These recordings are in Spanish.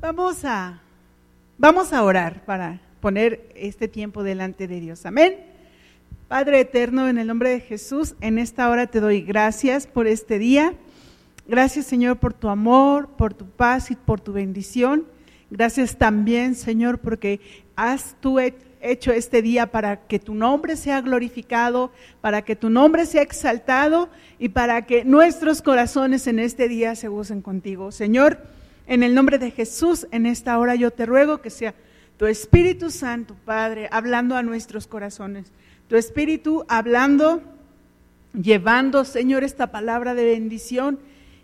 Vamos a, vamos a orar para poner este tiempo delante de Dios. Amén. Padre eterno, en el nombre de Jesús, en esta hora te doy gracias por este día. Gracias, Señor, por tu amor, por tu paz y por tu bendición. Gracias también, Señor, porque has tú hecho este día para que tu nombre sea glorificado, para que tu nombre sea exaltado y para que nuestros corazones en este día se gocen contigo. Señor, en el nombre de Jesús, en esta hora yo te ruego que sea tu Espíritu Santo, Padre, hablando a nuestros corazones. Tu Espíritu hablando, llevando, Señor, esta palabra de bendición.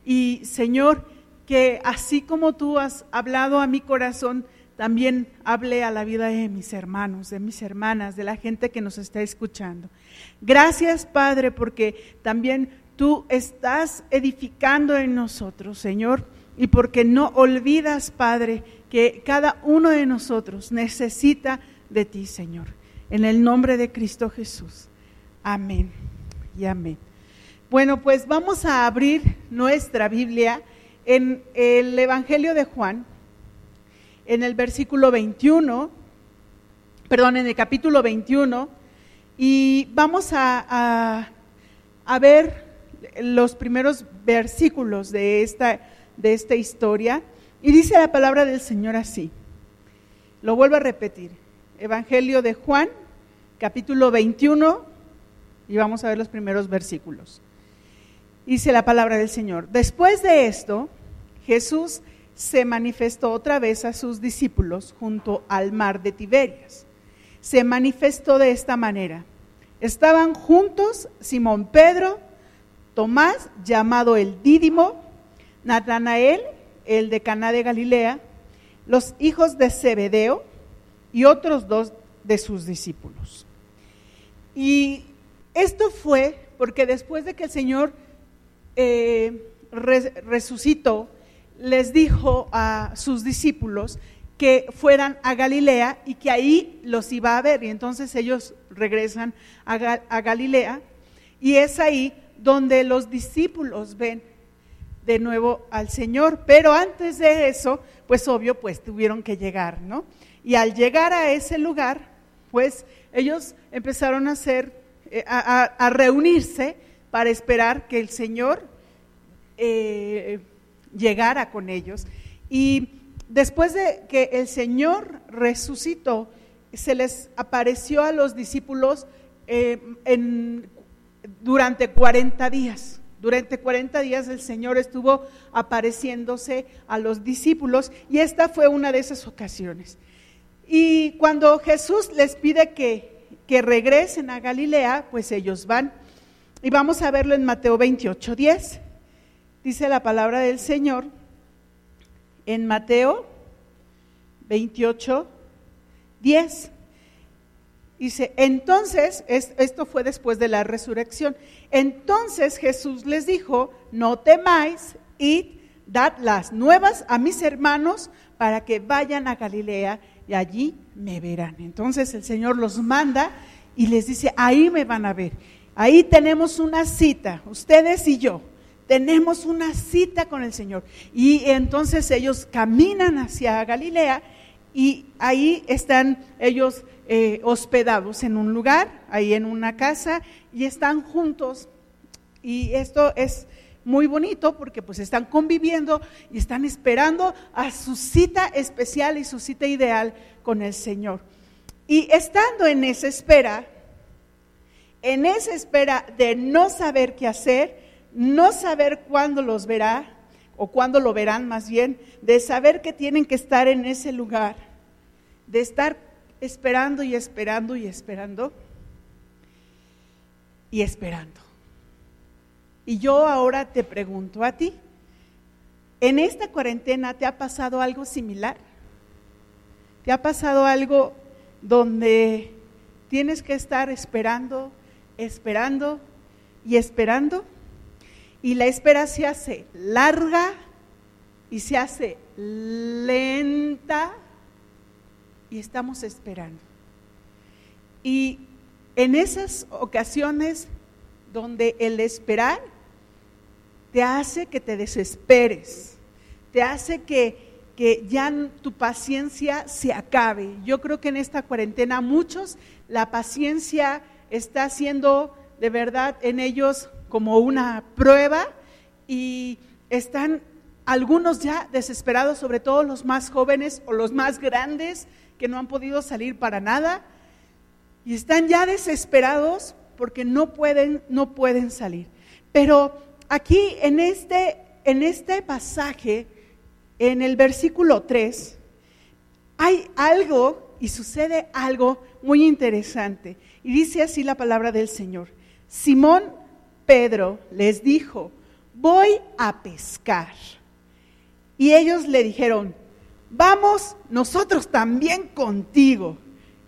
Y, Señor, que así como tú has hablado a mi corazón, también hable a la vida de mis hermanos, de mis hermanas, de la gente que nos está escuchando. Gracias, Padre, porque también tú estás edificando en nosotros, Señor y porque no olvidas, Padre, que cada uno de nosotros necesita de ti, Señor. En el nombre de Cristo Jesús. Amén y amén. Bueno, pues vamos a abrir nuestra Biblia en el Evangelio de Juan, en el versículo 21, perdón, en el capítulo 21, y vamos a, a ver los primeros versículos de esta de esta historia. Y dice la palabra del Señor así. Lo vuelvo a repetir. Evangelio de Juan, capítulo 21, y vamos a ver los primeros versículos. Dice la palabra del Señor. Después de esto, Jesús se manifestó otra vez a sus discípulos junto al mar de Tiberias. Se manifestó de esta manera. Estaban juntos Simón Pedro, Tomás, llamado el Dídimo, Natanael, el de Caná de Galilea, los hijos de Zebedeo y otros dos de sus discípulos. Y esto fue porque después de que el Señor eh, resucitó, les dijo a sus discípulos que fueran a Galilea y que ahí los iba a ver. Y entonces ellos regresan a Galilea y es ahí donde los discípulos ven de nuevo al Señor. Pero antes de eso, pues obvio, pues tuvieron que llegar, ¿no? Y al llegar a ese lugar, pues ellos empezaron a hacer, eh, a, reunirse para esperar que el Señor eh, llegara con ellos. Y después de que el Señor resucitó, se les apareció a los discípulos eh, en, durante 40 días. Durante 40 días el Señor estuvo apareciéndose a los discípulos y esta fue una de esas ocasiones. Y cuando Jesús les pide que, que regresen a Galilea, pues ellos van. Y vamos a verlo en Mateo 28, 10. Dice la palabra del Señor en Mateo 28, 10. Dice, entonces, esto fue después de la resurrección, entonces Jesús les dijo, no temáis, id, dad las nuevas a mis hermanos para que vayan a Galilea y allí me verán. Entonces el Señor los manda y les dice, ahí me van a ver. Ahí tenemos una cita, ustedes y yo, tenemos una cita con el Señor. Y entonces ellos caminan hacia Galilea y ahí están ellos eh, hospedados en un lugar, ahí en una casa, y están juntos. Y esto es muy bonito porque pues están conviviendo y están esperando a su cita especial y su cita ideal con el Señor. Y estando en esa espera, en esa espera de no saber qué hacer, no saber cuándo los verá, o cuándo lo verán más bien, de saber que tienen que estar en ese lugar, de estar esperando y esperando y esperando y esperando. Y yo ahora te pregunto a ti, ¿en esta cuarentena te ha pasado algo similar? ¿Te ha pasado algo donde tienes que estar esperando, esperando y esperando? Y la espera se hace larga y se hace lenta y estamos esperando. Y en esas ocasiones donde el esperar te hace que te desesperes, te hace que que ya tu paciencia se acabe. Yo creo que en esta cuarentena muchos la paciencia está siendo de verdad en ellos como una prueba y están algunos ya desesperados, sobre todo los más jóvenes o los más grandes que no han podido salir para nada y están ya desesperados porque no pueden no pueden salir. Pero aquí en este en este pasaje en el versículo 3 hay algo y sucede algo muy interesante. Y dice así la palabra del Señor. Simón Pedro les dijo, voy a pescar. Y ellos le dijeron, vamos nosotros también contigo.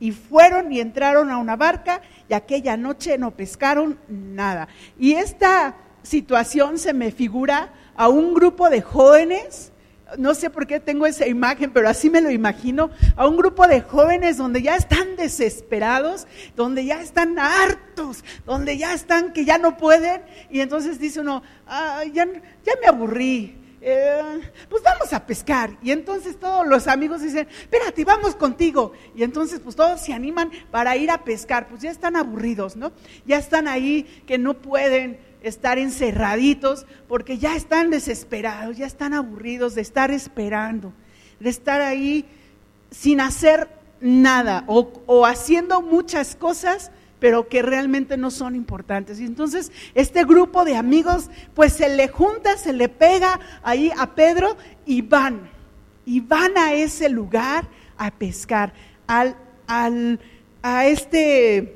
Y fueron y entraron a una barca y aquella noche no pescaron nada. Y esta situación se me figura a un grupo de jóvenes no sé por qué tengo esa imagen, pero así me lo imagino, a un grupo de jóvenes donde ya están desesperados, donde ya están hartos, donde ya están que ya no pueden, y entonces dice uno, ya, ya me aburrí, eh, pues vamos a pescar. Y entonces todos los amigos dicen, espérate, vamos contigo. Y entonces pues todos se animan para ir a pescar, pues ya están aburridos, ¿no? Ya están ahí que no pueden estar encerraditos porque ya están desesperados, ya están aburridos de estar esperando, de estar ahí sin hacer nada o, haciendo muchas cosas pero que realmente no son importantes. Y entonces este grupo de amigos pues se le junta, se le pega ahí a Pedro y van, y van a ese lugar a pescar, al, al, a este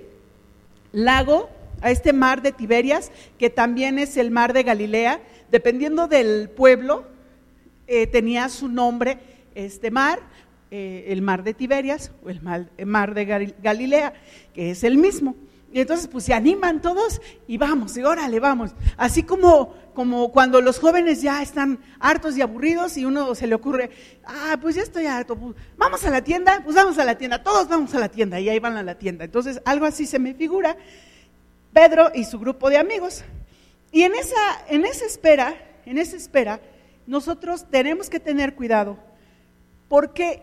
lago a este mar de Tiberias, que también es el mar de Galilea, dependiendo del pueblo, eh, tenía su nombre este mar, eh, el mar de Tiberias o el mar, de Galilea, que es el mismo. Y entonces pues se animan todos y vamos, y órale, vamos. Así como, como cuando los jóvenes ya están hartos y aburridos y uno se le ocurre, ah, pues ya estoy harto, pues, vamos a la tienda, pues vamos a la tienda, todos vamos a la tienda y ahí van a la tienda. Entonces algo así se me figura Pedro y su grupo de amigos. Y en esa, en esa espera, en esa espera, nosotros tenemos que tener cuidado porque,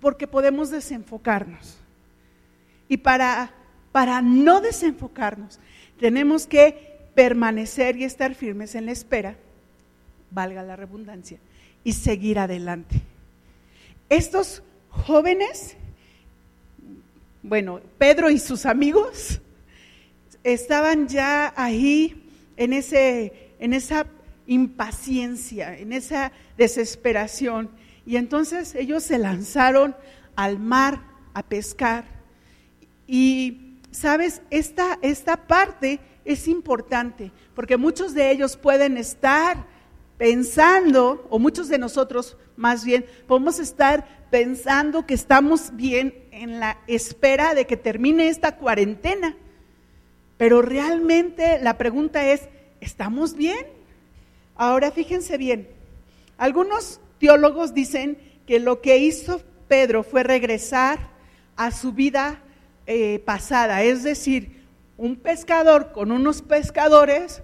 porque podemos desenfocarnos. Y para, para no desenfocarnos, tenemos que permanecer y estar firmes en la espera, valga la redundancia, y seguir adelante. Estos jóvenes, bueno, Pedro y sus amigos, estaban ya ahí en, ese, en esa impaciencia, en esa desesperación. Y entonces ellos se lanzaron al mar a pescar. Y, sabes, esta, esta parte es importante, porque muchos de ellos pueden estar pensando, o muchos de nosotros más bien, podemos estar pensando que estamos bien en la espera de que termine esta cuarentena. Pero realmente la pregunta es, ¿estamos bien? Ahora fíjense bien, algunos teólogos dicen que lo que hizo Pedro fue regresar a su vida eh, pasada, es decir, un pescador con unos pescadores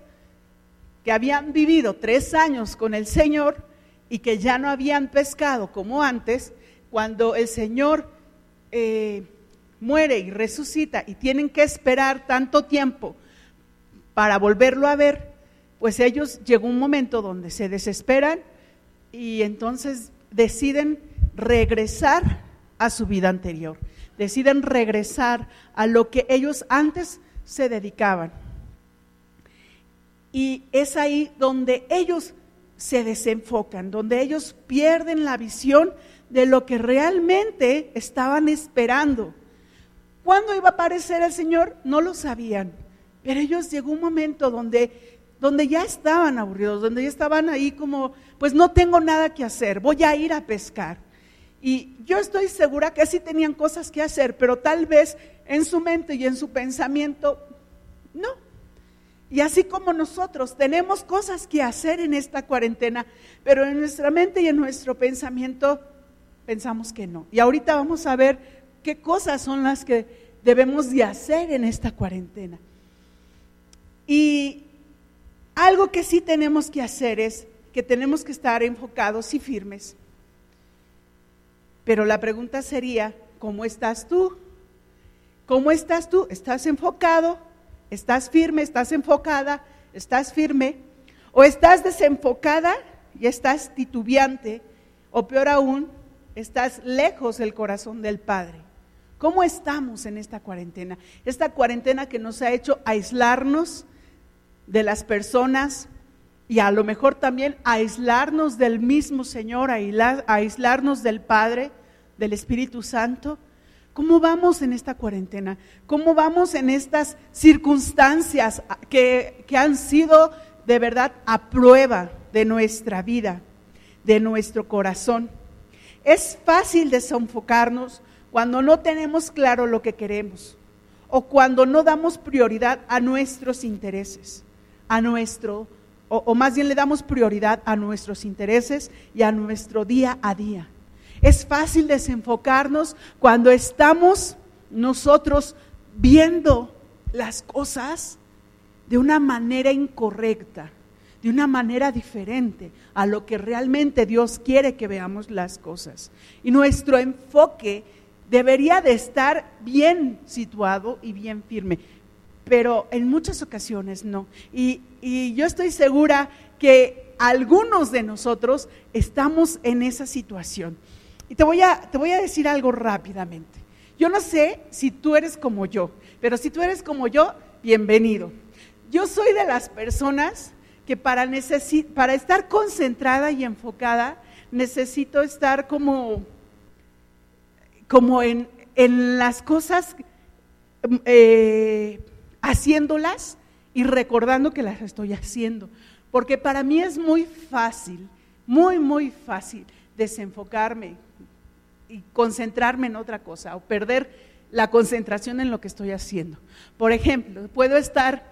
que habían vivido tres años con el Señor y que ya no habían pescado como antes, cuando el Señor eh, muere y resucita y tienen que esperar tanto tiempo para volverlo a ver, pues ellos llegó un momento donde se desesperan y entonces deciden regresar a su vida anterior, deciden regresar a lo que ellos antes se dedicaban. Y es ahí donde ellos se desenfocan, donde ellos pierden la visión de lo que realmente estaban esperando. ¿Cuándo iba a aparecer el Señor? No lo sabían. Pero ellos llegó un momento donde, donde ya estaban aburridos, donde ya estaban ahí como, pues no tengo nada que hacer, voy a ir a pescar. Y yo estoy segura que sí tenían cosas que hacer, pero tal vez en su mente y en su pensamiento, no. Y así como nosotros tenemos cosas que hacer en esta cuarentena, pero en nuestra mente y en nuestro pensamiento pensamos que no. Y ahorita vamos a ver qué cosas son las que debemos de hacer en esta cuarentena. Y algo que sí tenemos que hacer es que tenemos que estar enfocados y firmes Pero la pregunta sería, ¿cómo estás tú? ¿Cómo estás tú? ¿Estás enfocado? ¿Estás firme? ¿Estás enfocada? ¿Estás firme? ¿O estás desenfocada y estás titubeante? O peor aún, estás lejos del corazón del Padre. ¿Cómo estamos en esta cuarentena? Esta cuarentena que nos ha hecho aislarnos de las personas y a lo mejor también aislarnos del mismo Señor, aislarnos del Padre, del Espíritu Santo. ¿Cómo vamos en esta cuarentena? ¿Cómo vamos en estas circunstancias que, han sido de verdad a prueba de nuestra vida, de nuestro corazón? Es fácil desenfocarnos cuando no tenemos claro lo que queremos o cuando no damos prioridad a nuestros intereses, a nuestro, o, más bien le damos prioridad a nuestros intereses y a nuestro día a día. Es fácil desenfocarnos cuando estamos nosotros viendo las cosas de una manera incorrecta, de una manera diferente a lo que realmente Dios quiere que veamos las cosas. Y nuestro enfoque debería de estar bien situado y bien firme, pero en muchas ocasiones no. Y, y yo estoy segura que algunos de nosotros estamos en esa situación. Y te voy, a, te voy a decir algo rápidamente. Yo no sé si tú eres como yo, pero si tú eres como yo, bienvenido. Yo soy de las personas que para, para estar concentrada y enfocada necesito estar como, como en, las cosas, eh, haciéndolas y recordando que las estoy haciendo. Porque para mí es muy fácil, muy, muy fácil desenfocarme y concentrarme en otra cosa o perder la concentración en lo que estoy haciendo. Por ejemplo, puedo estar,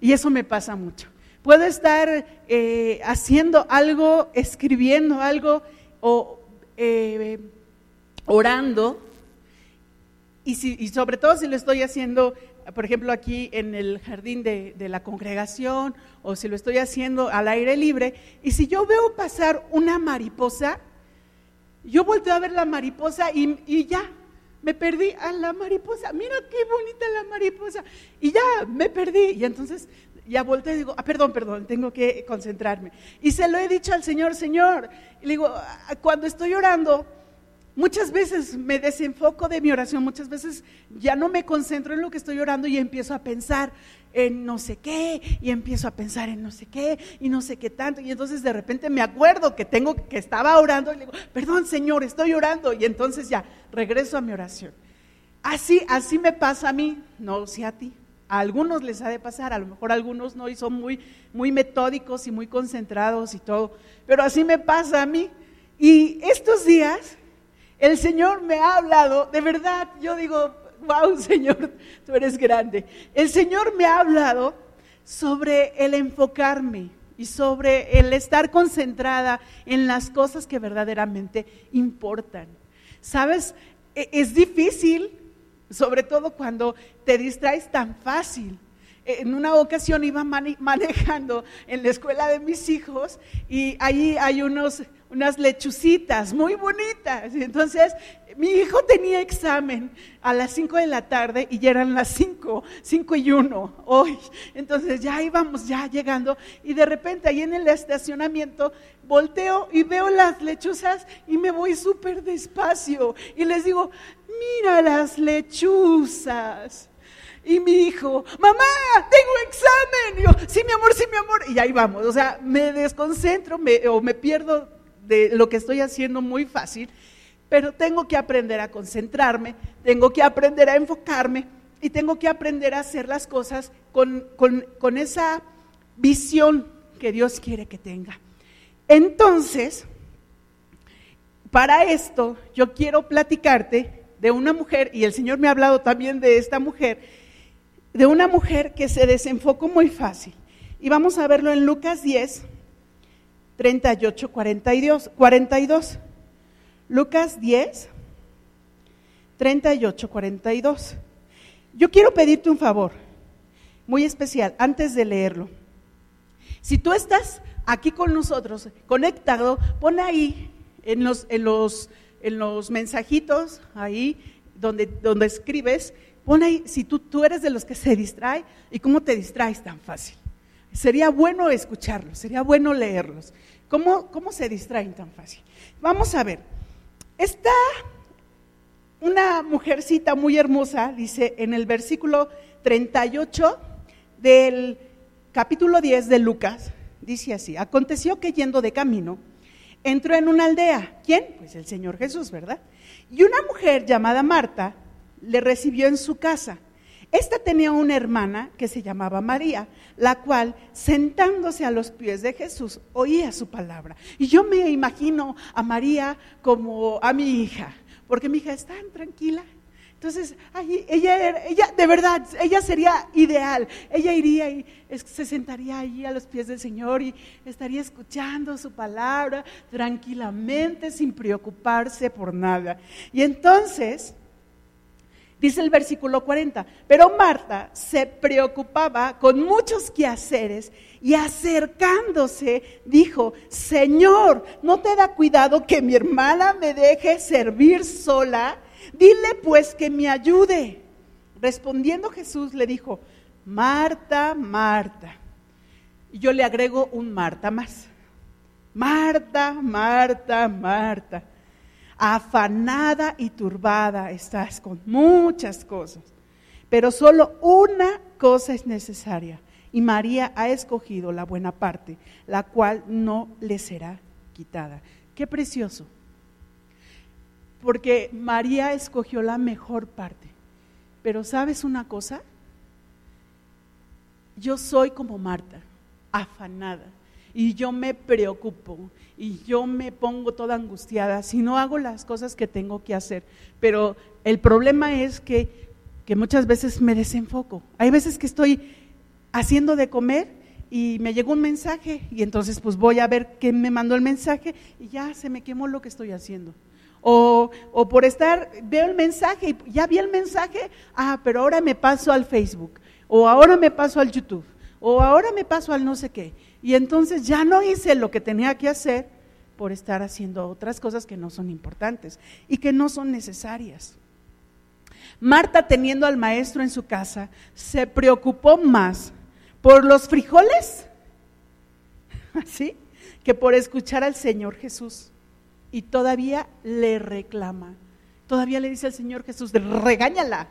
y eso me pasa mucho, Puedo estar eh, haciendo algo, escribiendo algo o eh, orando. Y, sobre todo si lo estoy haciendo, por ejemplo, aquí en el jardín de, la congregación o si lo estoy haciendo al aire libre. Y si yo veo pasar una mariposa, yo volteo a ver la mariposa y, ya, me perdí a la mariposa, mira qué bonita la mariposa, y ya me perdí. Y entonces ya volteo y digo, ah, perdón, perdón, tengo que concentrarme. Y se lo he dicho al Señor, Señor, y le digo, ah, cuando estoy orando, muchas veces me desenfoco de mi oración, muchas veces ya no me concentro en lo que estoy orando y empiezo a pensar en no sé qué, y empiezo a pensar en no sé qué, y no sé qué tanto, y entonces de repente me acuerdo que tengo, que estaba orando, y le digo, perdón Señor, estoy orando, y entonces ya regreso a mi oración. Así, así me pasa a mí, no sé a ti. A algunos les ha de pasar, a lo mejor algunos no y son muy, muy metódicos y muy concentrados y todo, pero así me pasa a mí. Y estos días el Señor me ha hablado, de verdad, yo digo, wow, Señor, tú eres grande. El Señor me ha hablado sobre el enfocarme y sobre el estar concentrada en las cosas que verdaderamente importan. ¿Sabes? E, es difícil sobre todo cuando te distraes tan fácil. En una ocasión iba manejando en la escuela de mis hijos y ahí hay unos, unas lechucitas muy bonitas. Entonces mi hijo tenía examen a las 5 de la tarde y ya eran las 5, 5 y 1 hoy. Entonces ya íbamos ya llegando y de repente ahí en el estacionamiento volteo y veo las lechuzas y me voy súper despacio y les digo, mira las lechuzas. Y mi hijo, mamá, tengo examen. Y yo, sí, mi amor, sí, mi amor. Y ahí vamos. O sea, me desconcentro o me pierdo de lo que estoy haciendo muy fácil pero tengo que aprender a concentrarme, tengo que aprender a enfocarme y tengo que aprender a hacer las cosas con, con esa visión que Dios quiere que tenga. Entonces, para esto yo quiero platicarte de una mujer, y el Señor me ha hablado también de esta mujer, de una mujer que se desenfocó muy fácil. Y vamos a verlo en Lucas 10, 38, 42. 42. Lucas 10, 38, 42. Yo quiero pedirte un favor muy especial antes de leerlo. Si tú estás aquí con nosotros, conectado, pon ahí en los, en los en los mensajitos, ahí donde, donde escribes, pon ahí si tú, tú eres de los que se distrae y cómo te distraes tan fácil. Sería bueno escucharlos, sería bueno leerlos. ¿Cómo, cómo se distraen tan fácil? Vamos a ver. Está una mujercita muy hermosa, dice en el versículo 38 del capítulo 10 de Lucas, dice así, aconteció que yendo de camino, entró en una aldea. ¿Quién? Pues el Señor Jesús, ¿verdad? Y una mujer llamada Marta le recibió en su casa. Esta tenía una hermana que se llamaba María, la cual, sentándose a los pies de Jesús, oía su palabra. Y yo me imagino a María como a mi hija, porque mi hija es tan tranquila, entonces, ella, ella, de verdad, ella sería ideal. Ella iría y se sentaría allí a los pies del Señor y estaría escuchando su palabra tranquilamente, sin preocuparse por nada. Y entonces, dice el versículo 40, pero Marta se preocupaba con muchos quehaceres y acercándose dijo, Señor, ¿no te da cuidado que mi hermana me deje servir sola? Dile pues que me ayude. Respondiendo Jesús le dijo, Marta, Marta. Y yo le agrego un Marta más. Marta, Marta, Marta. Afanada y turbada estás con muchas cosas, pero solo una cosa es necesaria. Y María ha escogido la buena parte, la cual no le será quitada. Qué precioso porque María escogió la mejor parte. Pero ¿sabes una cosa? Yo soy como Marta, afanada, y yo me preocupo, y yo me pongo toda angustiada si no hago las cosas que tengo que hacer. Pero el problema es que, que muchas veces me desenfoco. Hay veces que estoy haciendo de comer y me llegó un mensaje y entonces pues voy a ver quién me mandó el mensaje y ya se me quemó lo que estoy haciendo. O, por estar, veo el mensaje y ya vi el mensaje, ah, pero ahora me paso al Facebook, o ahora me paso al YouTube, o ahora me paso al no sé qué. Y entonces ya no hice lo que tenía que hacer por estar haciendo otras cosas que no son importantes y que no son necesarias. Marta, teniendo al maestro en su casa, se preocupó más por los frijoles, así, que por escuchar al Señor Jesús y todavía le reclama. Todavía le dice al Señor Jesús, regáñala,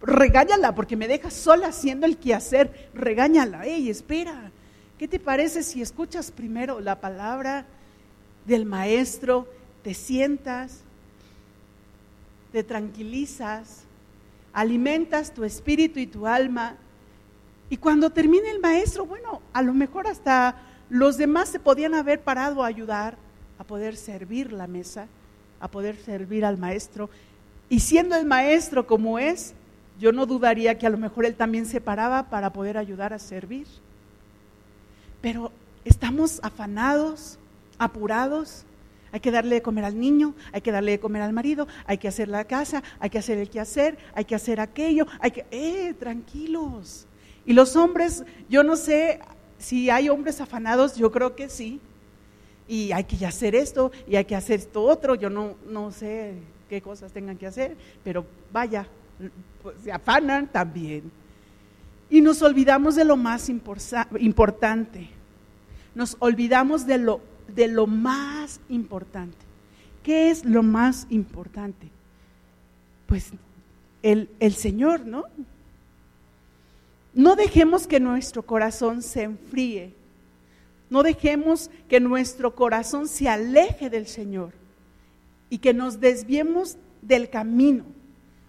regáñala porque me dejas sola haciendo el quehacer, regáñala, ey, espera, ¿qué te parece si escuchas primero la palabra del maestro, te sientas, te tranquilizas, alimentas tu espíritu y tu alma y cuando termine el maestro, bueno, a lo mejor hasta los demás se podían haber parado a ayudar, a poder servir la mesa, a poder servir al maestro. Y siendo el maestro como es, yo no dudaría que a lo mejor él también se paraba para poder ayudar a servir. Pero estamos afanados, apurados. Hay que darle de comer al niño, hay que darle de comer al marido, hay que hacer la casa, hay que hacer el quehacer, hay que hacer aquello, hay que, eh, tranquilos. Y los hombres, yo no sé si hay hombres afanados, yo creo que sí, y hay que hacer esto y hay que hacer esto otro, yo no, no sé qué cosas tengan que hacer, pero vaya, pues, se afanan también. Y nos olvidamos de lo más importante, nos olvidamos de lo, de lo más importante. ¿Qué es lo más importante? Pues el, el Señor, ¿no? No dejemos que nuestro corazón se enfríe no dejemos que nuestro corazón se aleje del Señor y que nos desviemos del camino,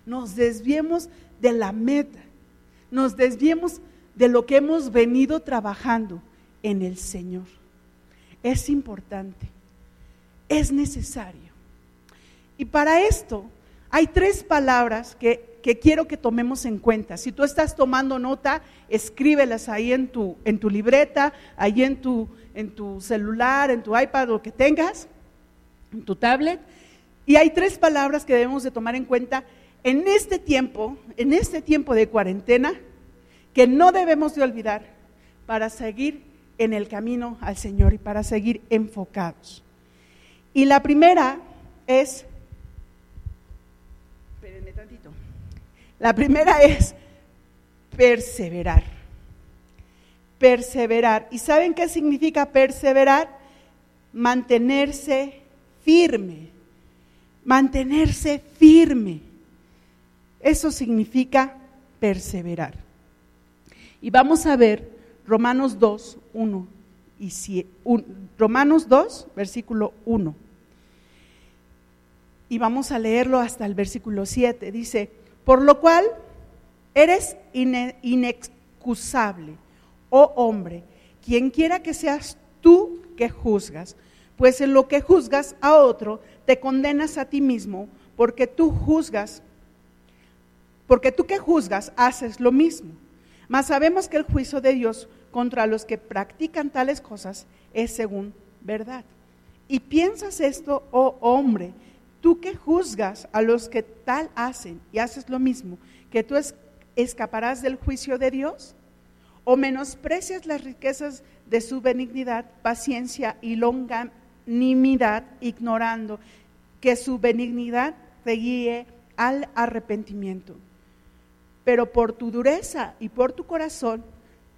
nos desviemos de la meta, nos desviemos de lo que hemos venido trabajando en el Señor. Es importante, es necesario. Y para esto hay tres palabras que que quiero que tomemos en cuenta. Si tú estás tomando nota, escríbelas ahí en tu, en tu libreta, ahí en tu, en tu celular, en tu iPad, lo que tengas, en tu tablet. Y hay tres palabras que debemos de tomar en cuenta en este tiempo, en este tiempo de cuarentena, que no debemos de olvidar para seguir en el camino al Señor y para seguir enfocados. Y la primera es, espérenme tantito, la primera es perseverar. Perseverar. ¿Y saben qué significa perseverar? Mantenerse firme. Mantenerse firme. Eso significa perseverar. Y vamos a ver Romanos 2, 1 y Romanos 2, versículo 1. Y vamos a leerlo hasta el versículo 7. Dice, por lo cual eres inexcusable, oh hombre, quien quiera que seas tú que juzgas, pues en lo que juzgas a otro, te condenas a ti mismo, porque tú juzgas, porque tú que juzgas haces lo mismo. Mas sabemos que el juicio de Dios contra los que practican tales cosas es según verdad. Y piensas esto, oh hombre, tú que juzgas a los que tal hacen y haces lo mismo, que tú escaparás del juicio de Dios? ¿O menosprecias las riquezas de su benignidad, paciencia y longanimidad, ignorando que su benignidad te guíe al arrepentimiento? Pero por tu dureza y por tu corazón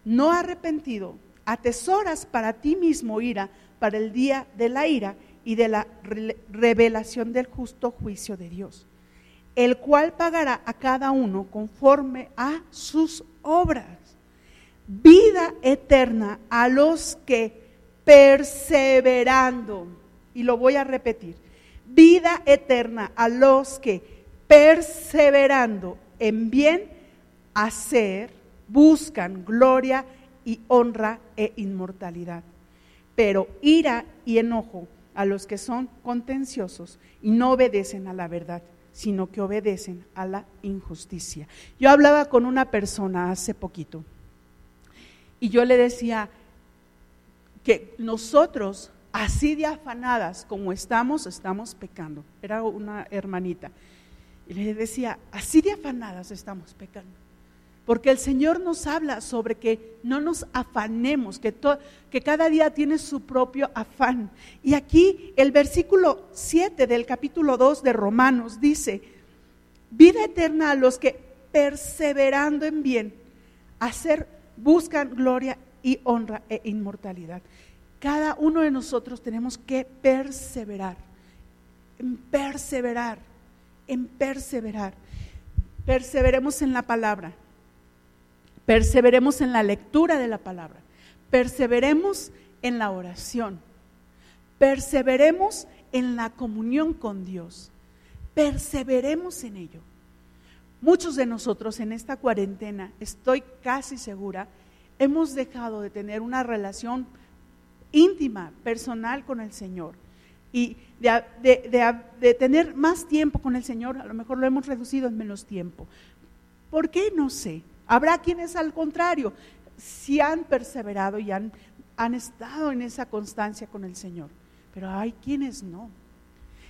no arrepentido, atesoras para ti mismo ira para el día de la ira y de la revelación del justo juicio de Dios, el cual pagará a cada uno conforme a sus obras. Vida eterna a los que perseverando, y lo voy a repetir, vida eterna a los que perseverando en bien hacer, buscan gloria y honra e inmortalidad. Pero ira y enojo a los que son contenciosos y no obedecen a la verdad, sino que obedecen a la injusticia. Yo hablaba con una persona hace poquito y yo le decía que nosotros, así de afanadas como estamos, estamos pecando. Era una hermanita. Y le decía, así de afanadas estamos pecando. Porque el Señor nos habla sobre que no nos afanemos, que, cada día tiene su propio afán. Y aquí el versículo 7 del capítulo 2 de Romanos dice, vida eterna a los que perseverando en bien, hacer, buscan gloria y honra e inmortalidad. Cada uno de nosotros tenemos que perseverar, en perseverar, en perseverar. Perseveremos en la palabra Perseveremos en la lectura de la palabra. Perseveremos en la oración. Perseveremos en la comunión con Dios. Perseveremos en ello. Muchos de nosotros en esta cuarentena, estoy casi segura, hemos dejado de tener una relación íntima, personal con el Señor. Y de, tener más tiempo con el Señor, a lo mejor lo hemos reducido en menos tiempo. ¿Por qué? No sé. Habrá quienes al contrario, si han perseverado y han, han estado en esa constancia con el Señor, pero hay quienes no.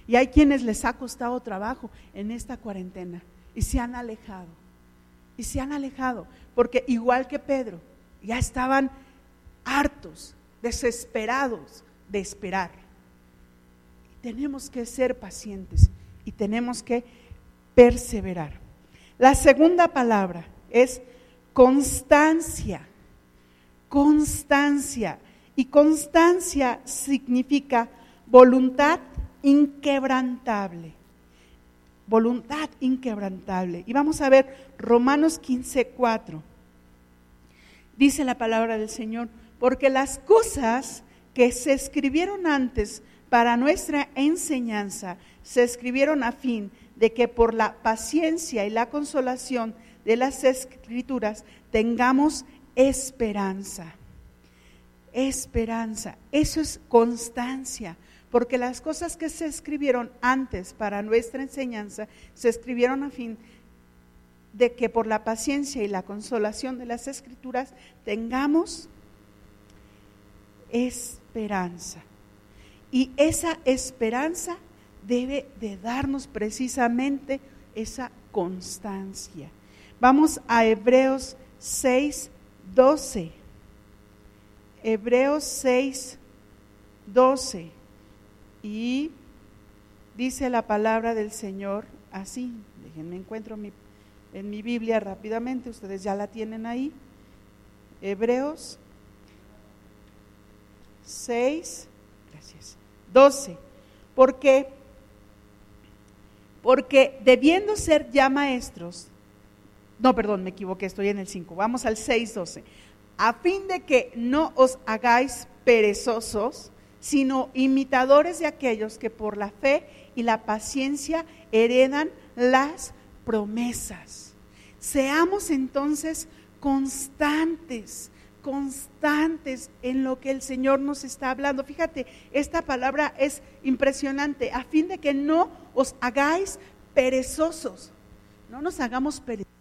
Y hay quienes les ha costado trabajo en esta cuarentena y se han alejado. Y se han alejado, porque igual que Pedro, ya estaban hartos, desesperados de esperar. Tenemos que ser pacientes y tenemos que perseverar. La segunda palabra es constancia. Constancia. Y constancia significa voluntad inquebrantable. Voluntad inquebrantable. Y vamos a ver Romanos 15, 4. Dice la palabra del Señor, porque las cosas que se escribieron antes para nuestra enseñanza se escribieron a fin de que por la paciencia y la consolación de las escrituras tengamos esperanza. Esperanza. Eso es constancia. Porque las cosas que se escribieron antes para nuestra enseñanza se escribieron a fin de que por la paciencia y la consolación de las escrituras tengamos esperanza. Y esa esperanza debe de darnos precisamente esa constancia. Vamos a Hebreos 6, 12. Hebreos 6, 12. Y dice la palabra del Señor así. Déjenme encuentro en mi Biblia rápidamente, ustedes ya la tienen ahí. Hebreos 6, gracias, 12. Porque, porque debiendo ser ya maestros, no, perdón, me equivoqué, estoy en el 5, vamos al 6, 12. A fin de que no os hagáis perezosos, sino imitadores de aquellos que por la fe y la paciencia heredan las promesas. Seamos entonces constantes, constantes en lo que el Señor nos está hablando. Fíjate, esta palabra es impresionante, a fin de que no os hagáis perezosos, no nos hagamos perezosos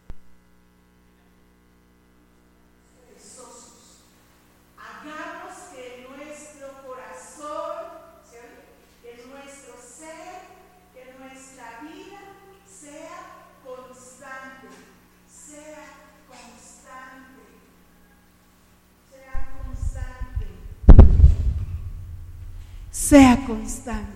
sea constante.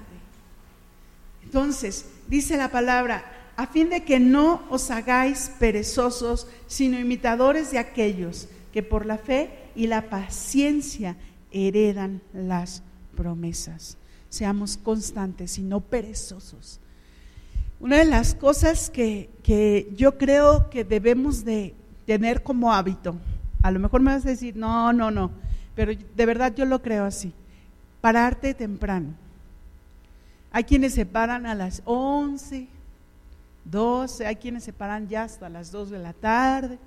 Entonces, dice la palabra, a fin de que no os hagáis perezosos, sino imitadores de aquellos que por la fe y la paciencia heredan las promesas. Seamos constantes y no perezosos. Una de las cosas que, que, yo creo que debemos de tener como hábito, a lo mejor me vas a decir, no, no, no, pero de verdad yo lo creo así pararte temprano. Hay quienes se paran a las 11, 12, hay quienes se paran ya hasta las 2 de la tarde.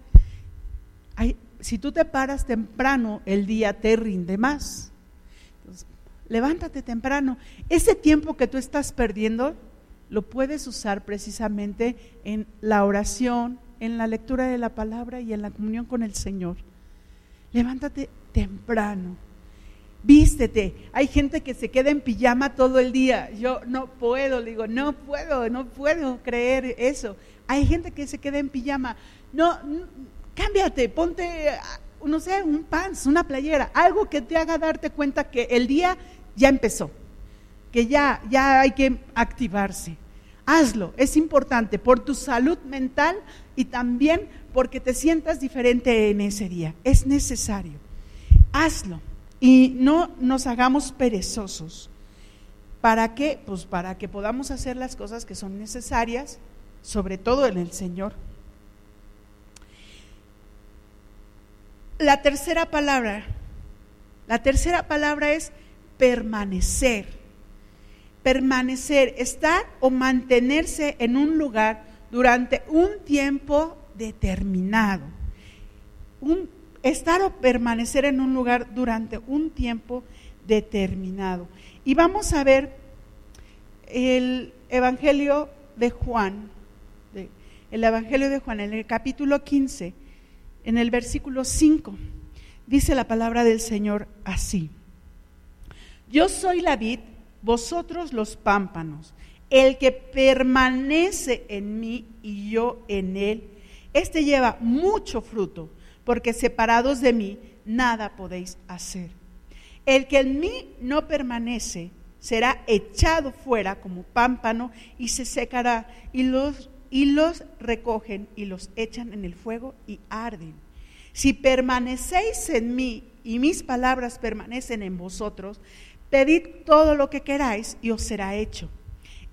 si tú te paras temprano, el día te rinde más. levántate temprano. Ese tiempo que tú estás perdiendo, lo puedes usar precisamente en la oración, en la lectura de la palabra y en la comunión con el Señor. Levántate temprano vístete. Hay gente que se queda en pijama todo el día. Yo no puedo, le digo, no puedo, no puedo creer eso. Hay gente que se queda en pijama. No, cámbiate, ponte, no sé, un pants, una playera, algo que te haga darte cuenta que el día ya empezó, que ya, ya hay que activarse. Hazlo, es importante por tu salud mental y también porque te sientas diferente en ese día. Es necesario. Hazlo y no nos hagamos perezosos. ¿Para qué? Pues para que podamos hacer las cosas que son necesarias, sobre todo en el Señor. La tercera palabra, la tercera palabra es permanecer. Permanecer, estar o mantenerse en un lugar durante un tiempo determinado. Un estar o permanecer en un lugar durante un tiempo determinado. Y vamos a ver el Evangelio de Juan, el Evangelio de Juan en el capítulo 15, en el versículo 5, dice la palabra del Señor así. Yo soy la vid, vosotros los pámpanos. El que permanece en mí y yo en él, este lleva mucho fruto porque separados de mí nada podéis hacer. El que en mí no permanece será echado fuera como pámpano y se secará y los, y recogen y los echan en el fuego y arden. Si permanecéis en mí y mis palabras permanecen en vosotros, pedid todo lo que queráis y os será hecho.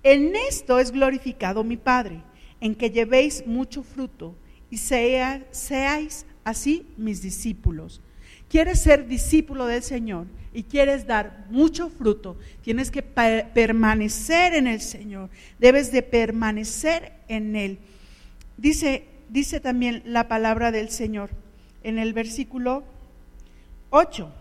En esto es glorificado mi Padre, en que llevéis mucho fruto y seáis así mis discípulos. Quieres ser discípulo del Señor y quieres dar mucho fruto, tienes que permanecer en el Señor, debes de permanecer en Él. Dice, dice también la palabra del Señor en el versículo 8,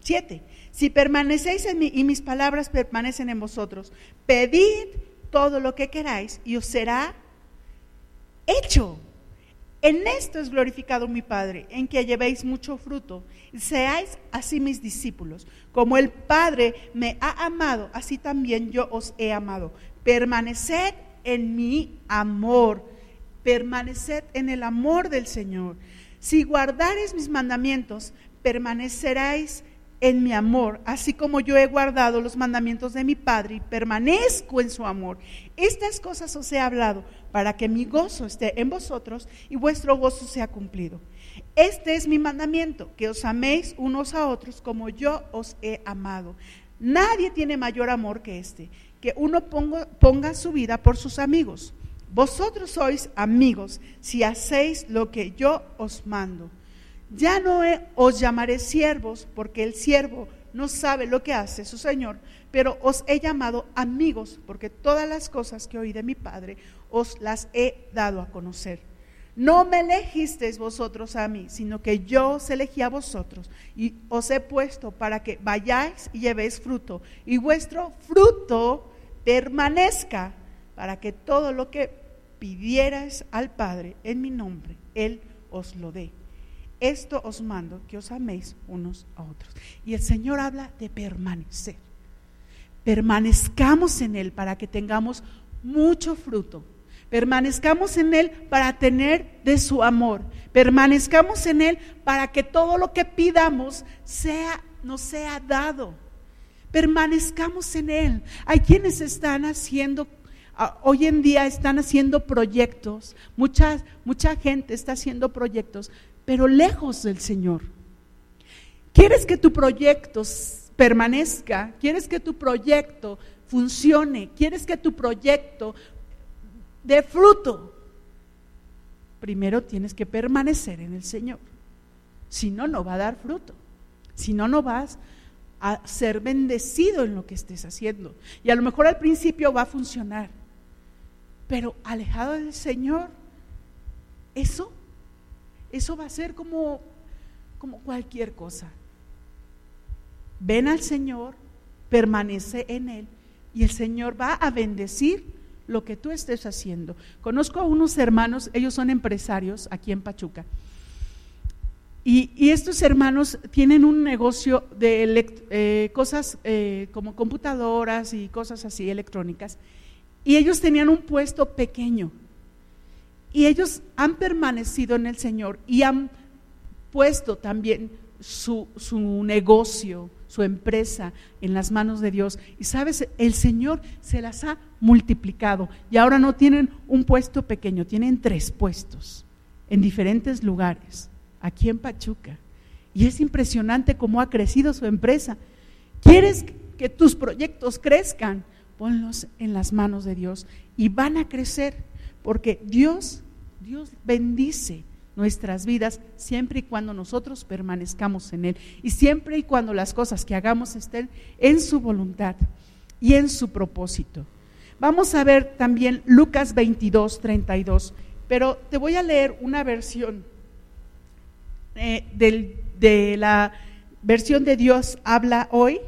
7. Si permanecéis en mí y mis palabras permanecen en vosotros, pedid todo lo que queráis y os será hecho. En esto es glorificado mi Padre, en que llevéis mucho fruto y seáis así mis discípulos. Como el Padre me ha amado, así también yo os he amado. Permaneced en mi amor, permaneced en el amor del Señor. Si guardareis mis mandamientos, permaneceréis en mi amor, así como yo he guardado los mandamientos de mi Padre y permanezco en su amor. Estas cosas os he hablado para que mi gozo esté en vosotros y vuestro gozo sea cumplido. Este es mi mandamiento, que os améis unos a otros como yo os he amado. Nadie tiene mayor amor que este, que uno ponga, su vida por sus amigos. Vosotros sois amigos si hacéis lo que yo os mando. Ya no os llamaré siervos, porque el siervo no sabe lo que hace su Señor, pero os he llamado amigos, porque todas las cosas que oí de mi Padre os las he dado a conocer. No me elegisteis vosotros a mí, sino que yo os elegí a vosotros y os he puesto para que vayáis y llevéis fruto, y vuestro fruto permanezca, para que todo lo que pidierais al Padre en mi nombre, Él os lo dé. Esto os mando, que os améis unos a otros. Y el Señor habla de permanecer. Permanezcamos en Él para que tengamos mucho fruto. Permanezcamos en Él para tener de su amor. Permanezcamos en Él para que todo lo que pidamos sea, nos sea dado. Permanezcamos en Él. Hay quienes están haciendo hoy en día están haciendo proyectos, mucha, mucha gente está haciendo proyectos, pero lejos del Señor. ¿Quieres que tu proyecto permanezca? ¿Quieres que tu proyecto funcione? ¿Quieres que tu proyecto dé fruto? Primero tienes que permanecer en el Señor. Si no, no va a dar fruto. Si no, no vas a ser bendecido en lo que estés haciendo. Y a lo mejor al principio va a funcionar. Pero alejado del Señor, eso eso va a ser como, como cualquier cosa. Ven al Señor, permanece en Él y el Señor va a bendecir lo que tú estés haciendo. Conozco a unos hermanos, ellos son empresarios aquí en Pachuca. Y, estos hermanos tienen un negocio de eh, cosas eh, como computadoras y cosas así electrónicas. Y ellos tenían un puesto pequeño y ellos han permanecido en el Señor y han puesto también su, negocio, su empresa en las manos de Dios. Y sabes, el Señor se las ha multiplicado y ahora no tienen un puesto pequeño, tienen tres puestos en diferentes lugares, aquí en Pachuca. Y es impresionante cómo ha crecido su empresa. ¿Quieres que tus proyectos crezcan? Ponlos en las manos de Dios y van a crecer porque Dios Dios bendice nuestras vidas siempre y cuando nosotros permanezcamos en Él y siempre y cuando las cosas que hagamos estén en su voluntad y en su propósito. Vamos a ver también Lucas 22, 32, pero te voy a leer una versión eh, de la versión de Dios habla hoy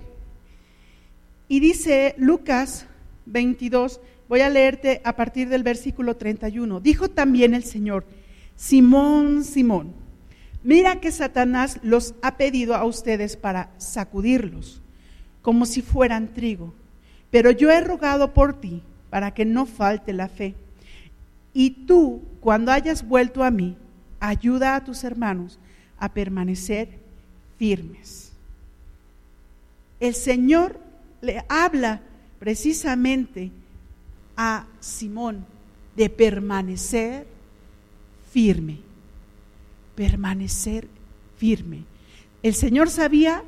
y dice Lucas 22, Voy a leerte a partir del versículo 31. Dijo también el Señor, Simón, Simón, mira que Satanás los ha pedido a ustedes para sacudirlos, como si fueran trigo. Pero yo he rogado por ti para que no falte la fe. Y tú, cuando hayas vuelto a mí, ayuda a tus hermanos a permanecer firmes. El Señor le habla precisamente a Simón de permanecer firme, permanecer firme. El Señor sabía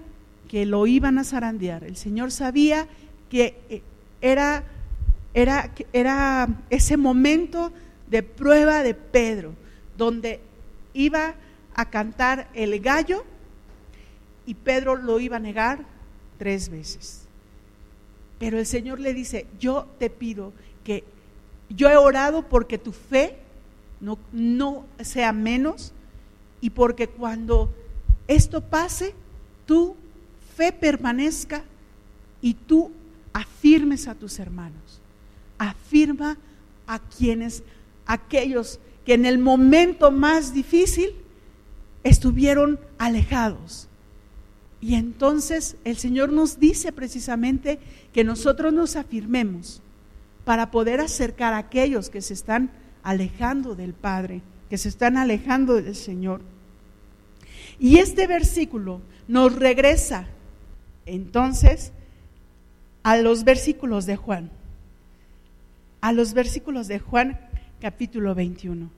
que lo iban a zarandear, el Señor sabía que eh, era, era, era ese momento de prueba de Pedro, donde iba a cantar el gallo y Pedro lo iba a negar tres veces. Pero el Señor le dice, yo te pido que yo he orado porque tu fe no, no sea menos y porque cuando esto pase, tu fe permanezca y tú afirmes a tus hermanos. Afirma a quienes, aquellos que en el momento más difícil estuvieron alejados. Y entonces el Señor nos dice precisamente que nosotros nos afirmemos para poder acercar a aquellos que se están alejando del Padre, que se están alejando del Señor. Y este versículo nos regresa entonces a los versículos de Juan, a los versículos de Juan capítulo 21.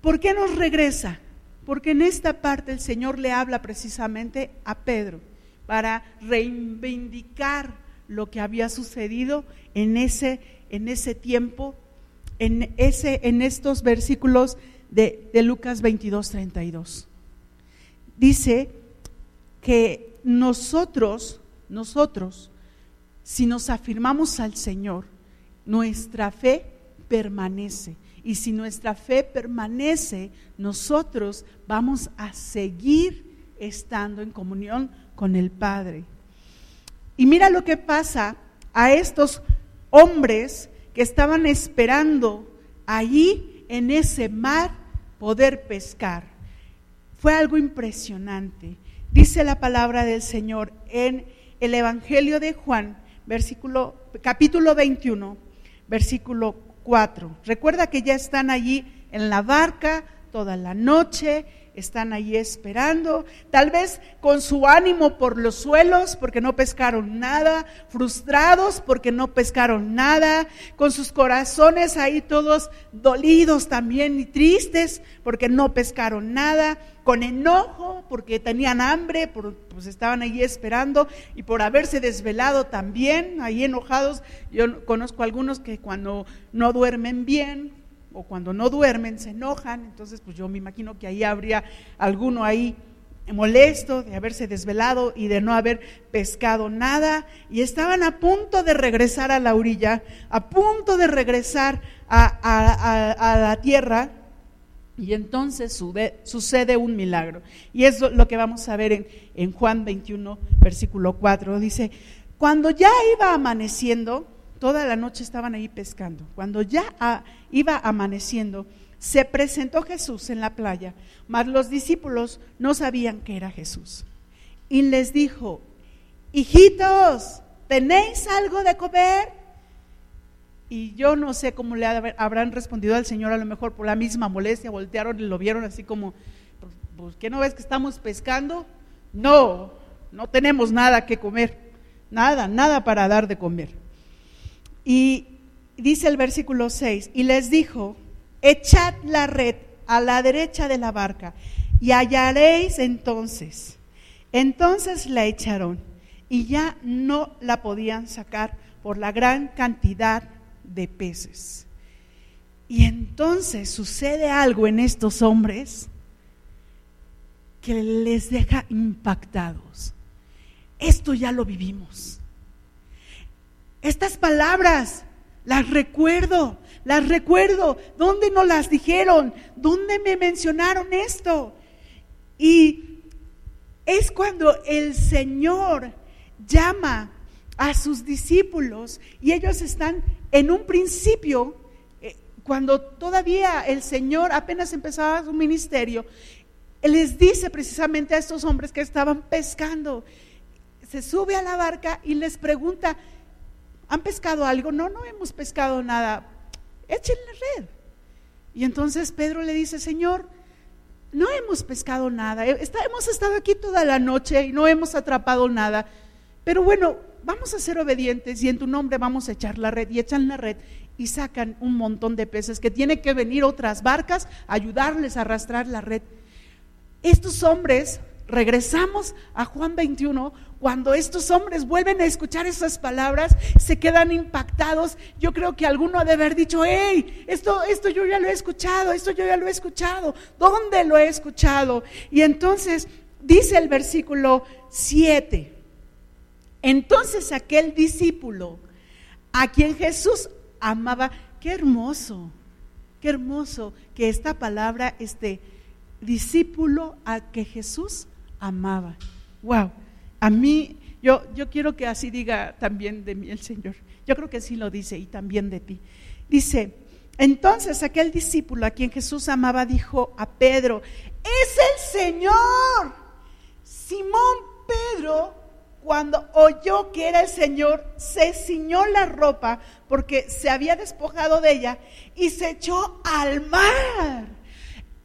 ¿Por qué nos regresa? Porque en esta parte el Señor le habla precisamente a Pedro para reivindicar lo que había sucedido en ese, en ese tiempo, en, ese, en estos versículos de, de Lucas 22, 32. Dice que nosotros, nosotros, si nos afirmamos al Señor, nuestra fe permanece. Y si nuestra fe permanece, nosotros vamos a seguir estando en comunión con el Padre. Y mira lo que pasa a estos hombres que estaban esperando allí en ese mar poder pescar. Fue algo impresionante. Dice la palabra del Señor en el Evangelio de Juan, capítulo 21, versículo 4. Recuerda que ya están allí en la barca toda la noche, están allí esperando, tal vez con su ánimo por los suelos porque no pescaron nada, frustrados porque no pescaron nada, con sus corazones ahí todos dolidos también y tristes porque no pescaron nada, con enojo porque tenían hambre, pues estaban allí esperando y por haberse desvelado también, ahí enojados. Yo conozco algunos que cuando no duermen bien, o cuando no duermen se enojan, entonces pues yo me imagino que ahí habría alguno ahí molesto de haberse desvelado y de no haber pescado nada y estaban a punto de regresar a la orilla, a punto de regresar a, la tierra y entonces sucede un milagro. Y es lo que vamos a ver en, en Juan 21, versículo 4. Dice, cuando ya iba amaneciendo, Toda la noche estaban ahí pescando. Cuando ya iba amaneciendo, se presentó Jesús en la playa, mas los discípulos no sabían que era Jesús. Y les dijo, hijitos, ¿tenéis algo de comer? Y yo no sé cómo le habrán respondido al Señor, a lo mejor por la misma molestia, voltearon y lo vieron así como, pues, pues ¿qué no ves que estamos pescando? No, no tenemos nada que comer, nada, nada para dar de comer. Y dice el versículo 6, y les dijo, echad la red a la derecha de la barca y hallaréis entonces. Entonces la echaron y ya no la podían sacar por la gran cantidad de peces. Y entonces sucede algo en estos hombres que les deja impactados. Esto ya lo vivimos. Estas palabras las recuerdo, las recuerdo. ¿Dónde nos las dijeron? ¿Dónde me mencionaron esto? Y es cuando el Señor llama a sus discípulos y ellos están en un principio, eh, cuando todavía el Señor apenas empezaba su ministerio, les dice precisamente a estos hombres que estaban pescando, se sube a la barca y les pregunta, ¿Han pescado algo? No, no hemos pescado nada. Echen la red. Y entonces Pedro le dice, Señor, no hemos pescado nada. hemos estado aquí toda la noche y no hemos atrapado nada. Pero bueno, vamos a ser obedientes y en tu nombre vamos a echar la red. Y echan la red y sacan un montón de peces que tiene que venir otras barcas a ayudarles a arrastrar la red. Estos hombres, regresamos a Juan 21, cuando estos hombres vuelven a escuchar esas palabras, se quedan impactados. Yo creo que alguno ha de haber dicho, hey, esto, esto yo ya lo he escuchado, esto yo ya lo he escuchado. ¿Dónde lo he escuchado? Y entonces dice el versículo 7. Entonces aquel discípulo a quien Jesús amaba, qué hermoso, qué hermoso que esta palabra, este discípulo a que Jesús amaba. Wow. A mí, yo, yo quiero que así diga también de mí el Señor. Yo creo que sí lo dice y también de ti. Dice, entonces aquel discípulo a quien Jesús amaba dijo a Pedro, es el Señor. Simón Pedro, cuando oyó que era el Señor, se ciñó la ropa porque se había despojado de ella y se echó al mar.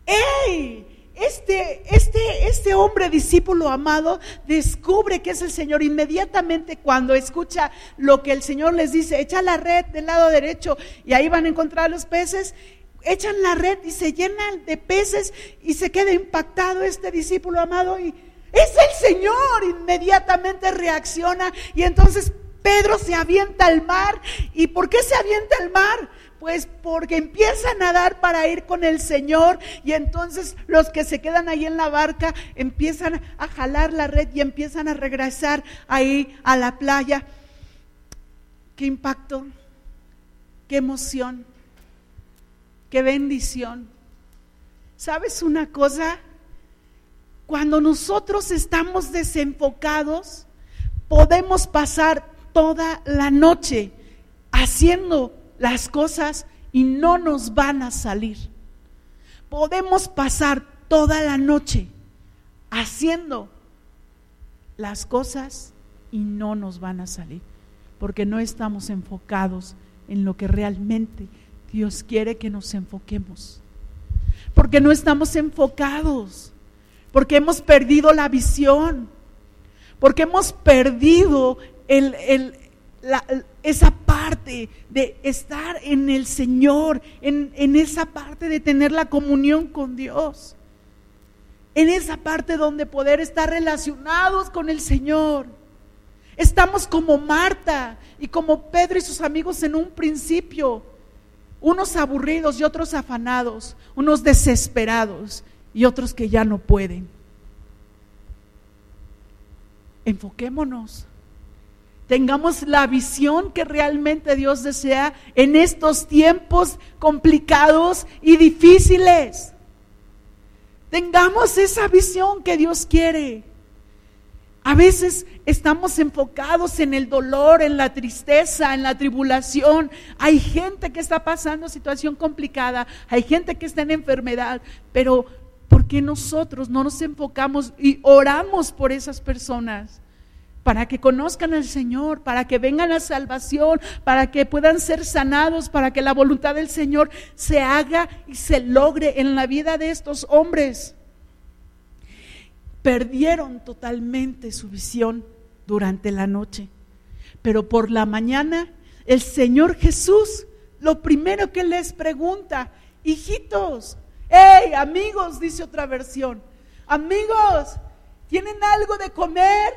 ¡Ey! Este, este, este hombre discípulo amado descubre que es el Señor inmediatamente cuando escucha lo que el Señor les dice, echa la red del lado derecho y ahí van a encontrar los peces, echan la red y se llenan de peces y se queda impactado este discípulo amado y es el Señor, inmediatamente reacciona y entonces Pedro se avienta al mar. ¿Y por qué se avienta al mar? Pues porque empieza a nadar para ir con el Señor y entonces los que se quedan ahí en la barca empiezan a jalar la red y empiezan a regresar ahí a la playa. Qué impacto, qué emoción, qué bendición. ¿Sabes una cosa? Cuando nosotros estamos desenfocados, podemos pasar toda la noche haciendo las cosas y no nos van a salir. Podemos pasar toda la noche haciendo las cosas y no nos van a salir, porque no estamos enfocados en lo que realmente Dios quiere que nos enfoquemos. Porque no estamos enfocados, porque hemos perdido la visión, porque hemos perdido el, el, esa de estar en el Señor, en, en esa parte de tener la comunión con Dios, en esa parte donde poder estar relacionados con el Señor. Estamos como Marta y como Pedro y sus amigos en un principio, unos aburridos y otros afanados, unos desesperados y otros que ya no pueden. Enfoquémonos tengamos la visión que realmente Dios desea en estos tiempos complicados y difíciles. Tengamos esa visión que Dios quiere. A veces estamos enfocados en el dolor, en la tristeza, en la tribulación. Hay gente que está pasando situación complicada, hay gente que está en enfermedad, pero ¿por qué nosotros no nos enfocamos y oramos por esas personas? Para que conozcan al Señor, para que vengan a salvación, para que puedan ser sanados, para que la voluntad del Señor se haga y se logre en la vida de estos hombres. Perdieron totalmente su visión durante la noche, pero por la mañana el Señor Jesús lo primero que les pregunta, hijitos, hey amigos, dice otra versión, amigos, ¿tienen algo de comer?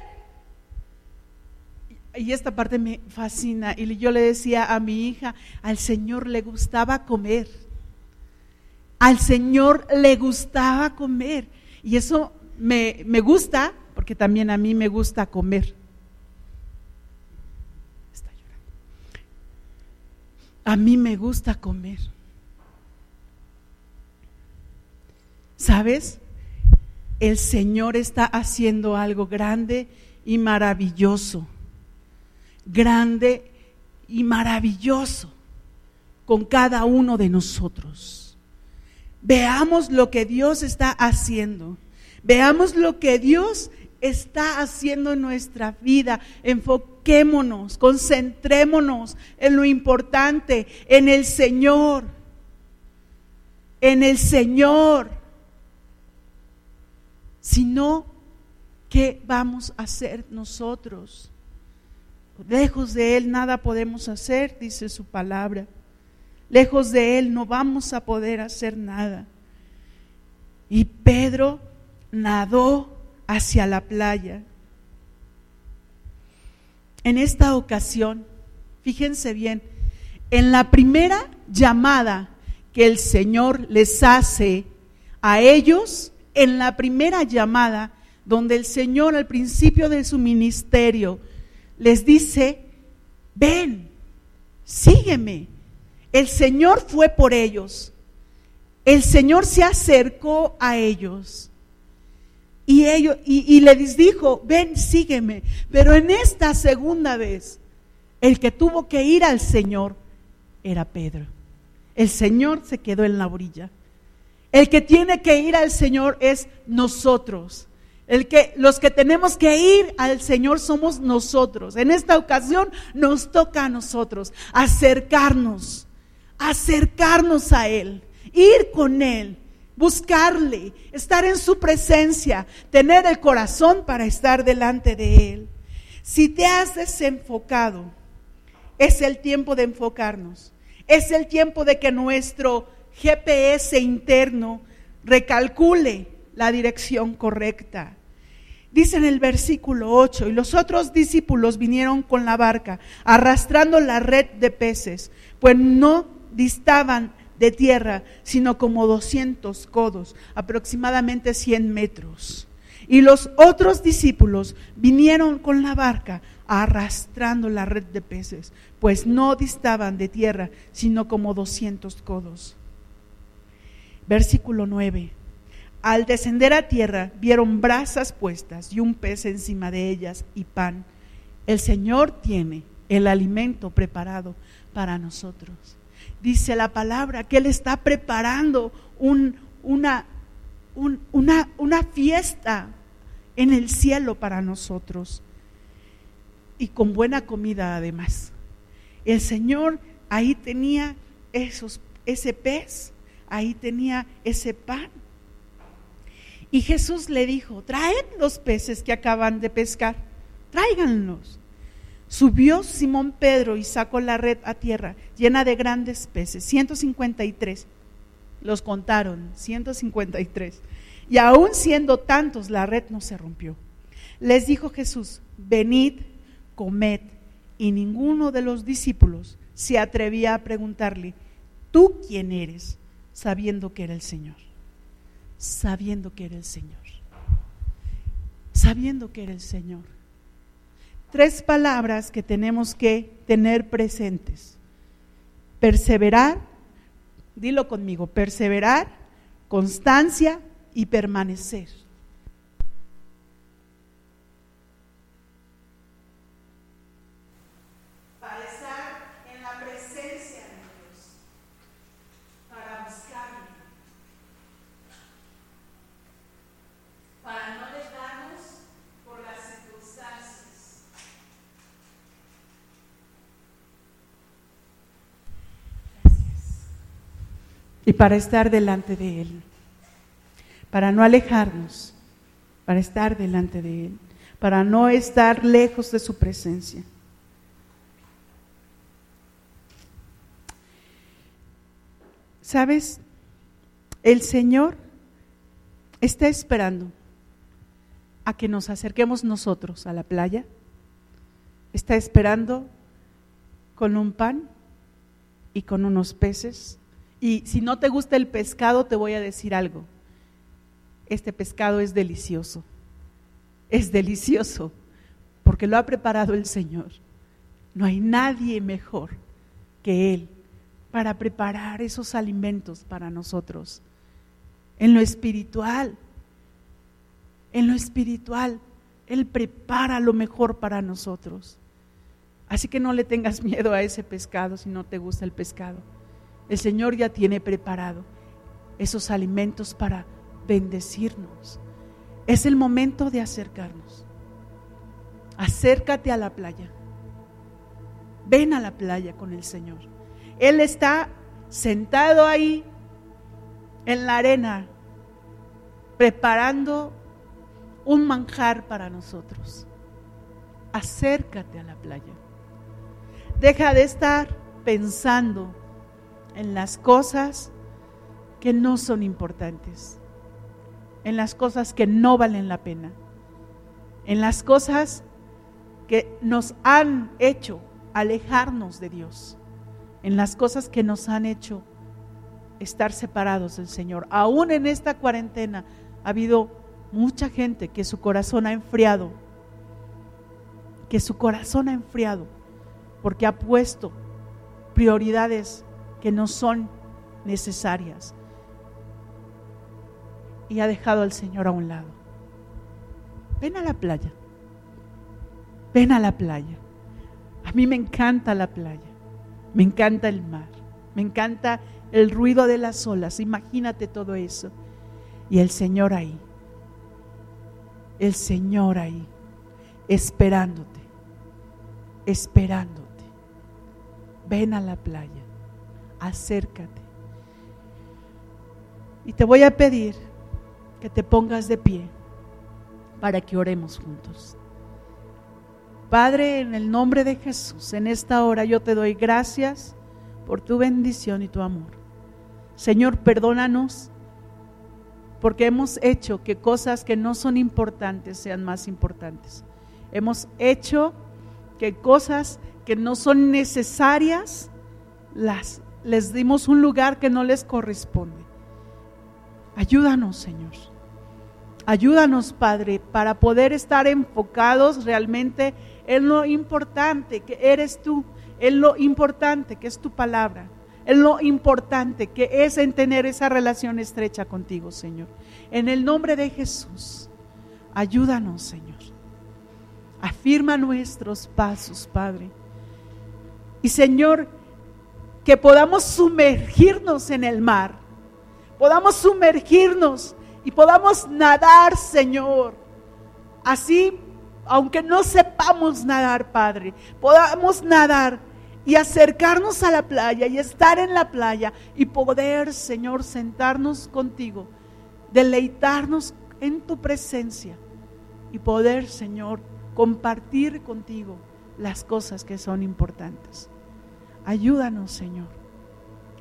Y esta parte me fascina. Y yo le decía a mi hija, al Señor le gustaba comer. Al Señor le gustaba comer. Y eso me, me gusta, porque también a mí me gusta comer. Está llorando. A mí me gusta comer. ¿Sabes? El Señor está haciendo algo grande y maravilloso grande y maravilloso con cada uno de nosotros. Veamos lo que Dios está haciendo. Veamos lo que Dios está haciendo en nuestra vida. Enfoquémonos, concentrémonos en lo importante, en el Señor. En el Señor. Si no, ¿qué vamos a hacer nosotros? Lejos de Él nada podemos hacer, dice su palabra. Lejos de Él no vamos a poder hacer nada. Y Pedro nadó hacia la playa. En esta ocasión, fíjense bien, en la primera llamada que el Señor les hace a ellos, en la primera llamada donde el Señor al principio de su ministerio les dice, ven, sígueme. El Señor fue por ellos. El Señor se acercó a ellos. Y, ellos, y, les dijo, ven, sígueme. Pero en esta segunda vez, el que tuvo que ir al Señor era Pedro. El Señor se quedó en la orilla. El que tiene que ir al Señor es nosotros. El que, los que tenemos que ir al Señor somos nosotros. En esta ocasión nos toca a nosotros acercarnos, acercarnos a Él, ir con Él, buscarle, estar en su presencia, tener el corazón para estar delante de Él. Si te has desenfocado, es el tiempo de enfocarnos. Es el tiempo de que nuestro GPS interno recalcule la dirección correcta. Dice en el versículo 8, y los otros discípulos vinieron con la barca, arrastrando la red de peces, pues no distaban de tierra, sino como 200 codos, aproximadamente 100 metros. Y los otros discípulos vinieron con la barca arrastrando la red de peces, pues no distaban de tierra, sino como 200 codos. Versículo 9. Al descender a tierra vieron brasas puestas y un pez encima de ellas y pan. El Señor tiene el alimento preparado para nosotros dice la palabra, que Él está preparando una, una, una fiesta en el cielo para nosotros. Y con buena comida además. El Señor ahí tenía esos, ese pez, ahí tenía ese pan. Y Jesús le dijo, traed los peces que acaban de pescar, tráiganlos. Subió Simón Pedro y sacó la red a tierra, llena de grandes peces, 153. Los contaron, 153. Y aún siendo tantos, la red no se rompió. Les dijo Jesús, venid, comed. Y ninguno de los discípulos se atrevía a preguntarle, ¿tú quién eres? Sabiendo que era el Señor. Sabiendo que era el Señor. Sabiendo que era el Señor tres palabras que tenemos que tener presentes. Perseverar, dilo conmigo, perseverar, constancia y permanecer. Y para estar delante de Él, para no alejarnos, para estar delante de Él, para no estar lejos de su presencia. ¿Sabes? El Señor está esperando a que nos acerquemos nosotros a la playa. Está esperando con un pan y con unos peces y si no te gusta el pescado, te voy a decir algo. Este pescado es delicioso. Es delicioso porque lo ha preparado el Señor. No hay nadie mejor que Él para preparar esos alimentos para nosotros. En lo espiritual, en lo espiritual, Él prepara lo mejor para nosotros. Así que no le tengas miedo a ese pescado si no te gusta el pescado. El Señor ya tiene preparado esos alimentos para bendecirnos. Es el momento de acercarnos. Acércate a la playa. Ven a la playa con el Señor. Él está sentado ahí en la arena, preparando un manjar para nosotros. Acércate a la playa. Deja de estar pensando en las cosas que no son importantes, en las cosas que no valen la pena, en las cosas que nos han hecho alejarnos de Dios, en las cosas que nos han hecho estar separados del Señor. Aún en esta cuarentena ha habido mucha gente que su corazón ha enfriado, que su corazón ha enfriado, porque ha puesto prioridades que no son necesarias. Y ha dejado al Señor a un lado. Ven a la playa. Ven a la playa. A mí me encanta la playa. Me encanta el mar. Me encanta el ruido de las olas. Imagínate todo eso. Y el Señor ahí. El Señor ahí. Esperándote. Esperándote. Ven a la playa acércate. Y te voy a pedir que te pongas de pie para que oremos juntos. Padre, en el nombre de Jesús, en esta hora yo te doy gracias por tu bendición y tu amor. Señor, perdónanos porque hemos hecho que cosas que no son importantes sean más importantes. Hemos hecho que cosas que no son necesarias las les dimos un lugar que no les corresponde. Ayúdanos, Señor. Ayúdanos, Padre, para poder estar enfocados realmente en lo importante que eres tú, en lo importante que es tu palabra, en lo importante que es en tener esa relación estrecha contigo, Señor. En el nombre de Jesús, ayúdanos, Señor. Afirma nuestros pasos, Padre. Y Señor, que podamos sumergirnos en el mar, podamos sumergirnos y podamos nadar, Señor. Así, aunque no sepamos nadar, Padre, podamos nadar y acercarnos a la playa y estar en la playa y poder, Señor, sentarnos contigo, deleitarnos en tu presencia y poder, Señor, compartir contigo las cosas que son importantes. Ayúdanos, Señor.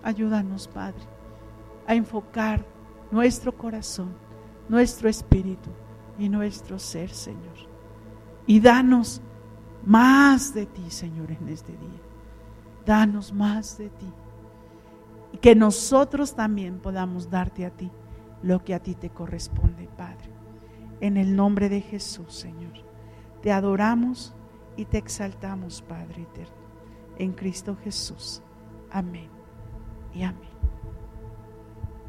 Ayúdanos, Padre, a enfocar nuestro corazón, nuestro espíritu y nuestro ser, Señor. Y danos más de ti, Señor, en este día. Danos más de ti. Y que nosotros también podamos darte a ti lo que a ti te corresponde, Padre. En el nombre de Jesús, Señor. Te adoramos y te exaltamos, Padre eterno en Cristo Jesús. Amén y amén.